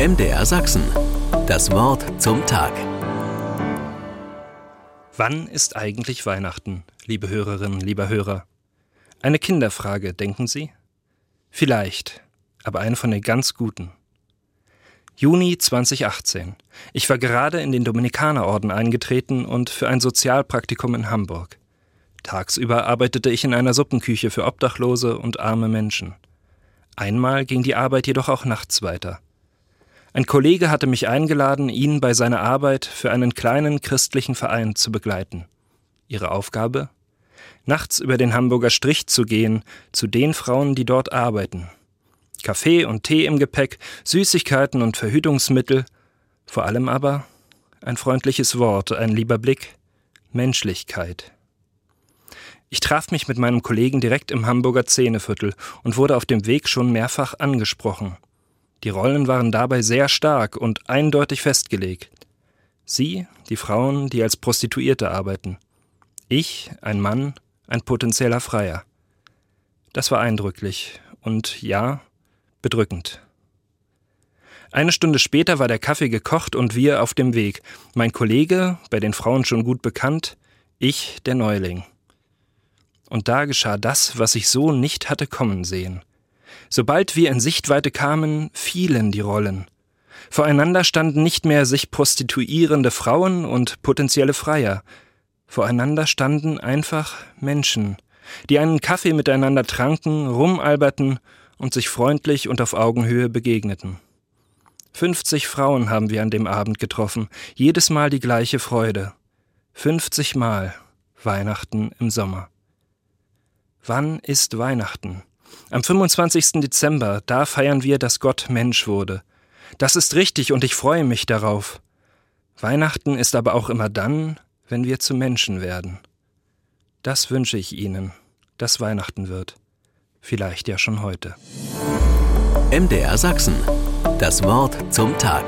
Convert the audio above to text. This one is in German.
MDR Sachsen. Das Wort zum Tag. Wann ist eigentlich Weihnachten, liebe Hörerinnen, lieber Hörer? Eine Kinderfrage, denken Sie? Vielleicht, aber eine von den ganz guten. Juni 2018. Ich war gerade in den Dominikanerorden eingetreten und für ein Sozialpraktikum in Hamburg. Tagsüber arbeitete ich in einer Suppenküche für Obdachlose und arme Menschen. Einmal ging die Arbeit jedoch auch nachts weiter. Ein Kollege hatte mich eingeladen, ihn bei seiner Arbeit für einen kleinen christlichen Verein zu begleiten. Ihre Aufgabe? Nachts über den Hamburger Strich zu gehen, zu den Frauen, die dort arbeiten. Kaffee und Tee im Gepäck, Süßigkeiten und Verhütungsmittel, vor allem aber ein freundliches Wort, ein lieber Blick, Menschlichkeit. Ich traf mich mit meinem Kollegen direkt im Hamburger Zähneviertel und wurde auf dem Weg schon mehrfach angesprochen. Die Rollen waren dabei sehr stark und eindeutig festgelegt. Sie, die Frauen, die als Prostituierte arbeiten. Ich, ein Mann, ein potenzieller Freier. Das war eindrücklich und ja, bedrückend. Eine Stunde später war der Kaffee gekocht und wir auf dem Weg. Mein Kollege, bei den Frauen schon gut bekannt, ich der Neuling. Und da geschah das, was ich so nicht hatte kommen sehen. Sobald wir in Sichtweite kamen, fielen die Rollen. Voreinander standen nicht mehr sich prostituierende Frauen und potenzielle Freier. Voreinander standen einfach Menschen, die einen Kaffee miteinander tranken, rumalberten und sich freundlich und auf Augenhöhe begegneten. 50 Frauen haben wir an dem Abend getroffen, jedes Mal die gleiche Freude. 50 Mal Weihnachten im Sommer. Wann ist Weihnachten? Am 25. Dezember, da feiern wir, dass Gott Mensch wurde. Das ist richtig und ich freue mich darauf. Weihnachten ist aber auch immer dann, wenn wir zu Menschen werden. Das wünsche ich Ihnen, dass Weihnachten wird. Vielleicht ja schon heute. MDR Sachsen. Das Wort zum Tag.